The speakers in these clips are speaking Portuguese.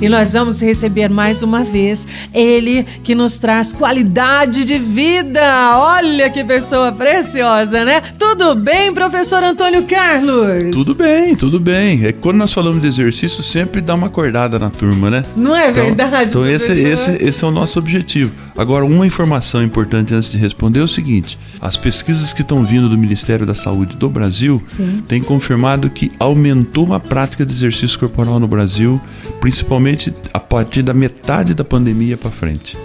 E nós vamos receber mais uma vez ele que nos traz qualidade de vida. Olha que pessoa preciosa, né? Tudo bem, professor Antônio Carlos? Tudo bem, tudo bem. É quando nós falamos de exercício, sempre dá uma acordada na turma, né? Não é então, verdade? Então, esse, esse, esse é o nosso objetivo. Agora, uma informação importante antes de responder é o seguinte: as pesquisas que estão vindo do Ministério da Saúde do Brasil Sim. têm confirmado que aumentou a prática de exercício corporal no Brasil, principalmente principalmente a partir da metade da pandemia para frente.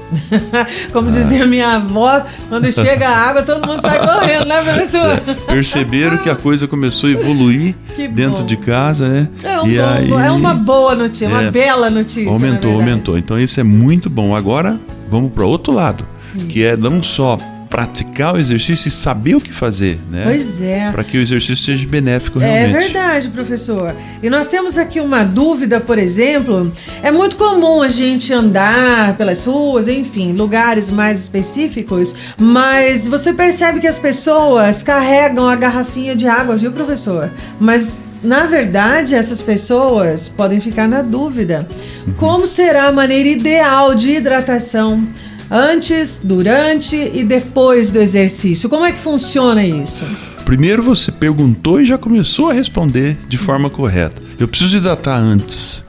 Como ah. dizia minha avó, quando chega a água, todo mundo sai correndo, né, professor? É, perceberam que a coisa começou a evoluir dentro de casa, né? É, um bom, aí, é uma boa notícia, é, uma bela notícia. Aumentou, aumentou. Então isso é muito bom. Agora vamos para outro lado, que é não só praticar o exercício e saber o que fazer, né? Pois é. Para que o exercício seja benéfico é realmente. É verdade, professor. E nós temos aqui uma dúvida, por exemplo, é muito comum a gente andar pelas ruas, enfim, lugares mais específicos, mas você percebe que as pessoas carregam a garrafinha de água, viu, professor? Mas na verdade, essas pessoas podem ficar na dúvida. Uhum. Como será a maneira ideal de hidratação? Antes, durante e depois do exercício. Como é que funciona isso? Primeiro você perguntou e já começou a responder de Sim. forma correta. Eu preciso hidratar antes.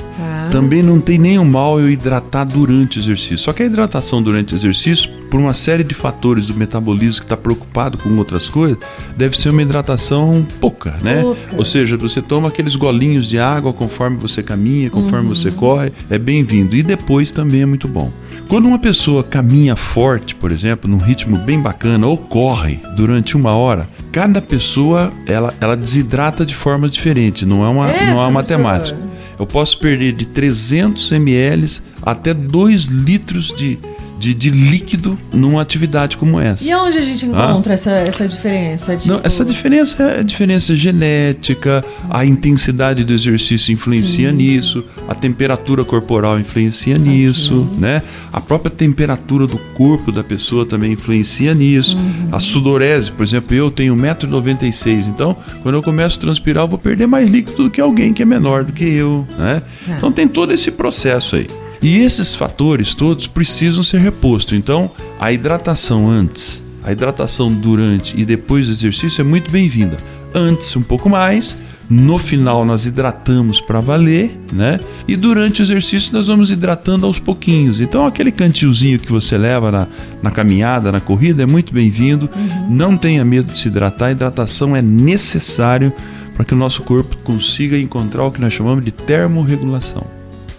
Também não tem nenhum mal eu hidratar durante o exercício. Só que a hidratação durante o exercício, por uma série de fatores do metabolismo que está preocupado com outras coisas, deve ser uma hidratação pouca, né? Pouca. Ou seja, você toma aqueles golinhos de água conforme você caminha, conforme uhum. você corre, é bem-vindo. E depois também é muito bom. Quando uma pessoa caminha forte, por exemplo, num ritmo bem bacana, ou corre durante uma hora, cada pessoa ela, ela desidrata de forma diferente, não é uma, é, não é uma matemática eu posso perder de 300 ml até 2 litros de, de, de, líquido numa atividade como essa. E onde a gente ah? encontra ah? essa, essa diferença? Tipo... Não, essa diferença é a diferença genética, a intensidade do exercício influencia Sim. nisso, a temperatura corporal influencia okay. nisso, né? A própria temperatura do corpo da pessoa também influencia nisso. Uhum. A sudorese, por exemplo, eu tenho 1,96m, então quando eu começo a transpirar eu vou perder mais líquido do que alguém que é menor do que eu, né? É. Então tem todo esse processo aí. E esses fatores todos precisam ser repostos. Então, a hidratação antes, a hidratação durante e depois do exercício é muito bem-vinda. Antes, um pouco mais. No final, nós hidratamos para valer, né? E durante o exercício, nós vamos hidratando aos pouquinhos. Então, aquele cantilzinho que você leva na, na caminhada, na corrida, é muito bem-vindo. Uhum. Não tenha medo de se hidratar. A hidratação é necessário para que o nosso corpo consiga encontrar o que nós chamamos de termorregulação.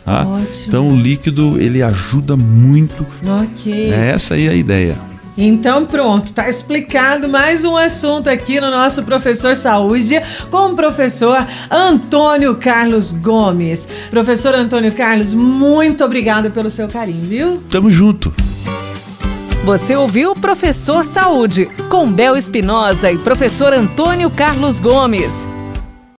Tá? Então o líquido ele ajuda muito. Ok. É essa aí a ideia. Então pronto, tá explicado mais um assunto aqui no nosso Professor Saúde com o professor Antônio Carlos Gomes. Professor Antônio Carlos, muito obrigado pelo seu carinho, viu? Tamo junto. Você ouviu Professor Saúde com Bel Espinosa e professor Antônio Carlos Gomes.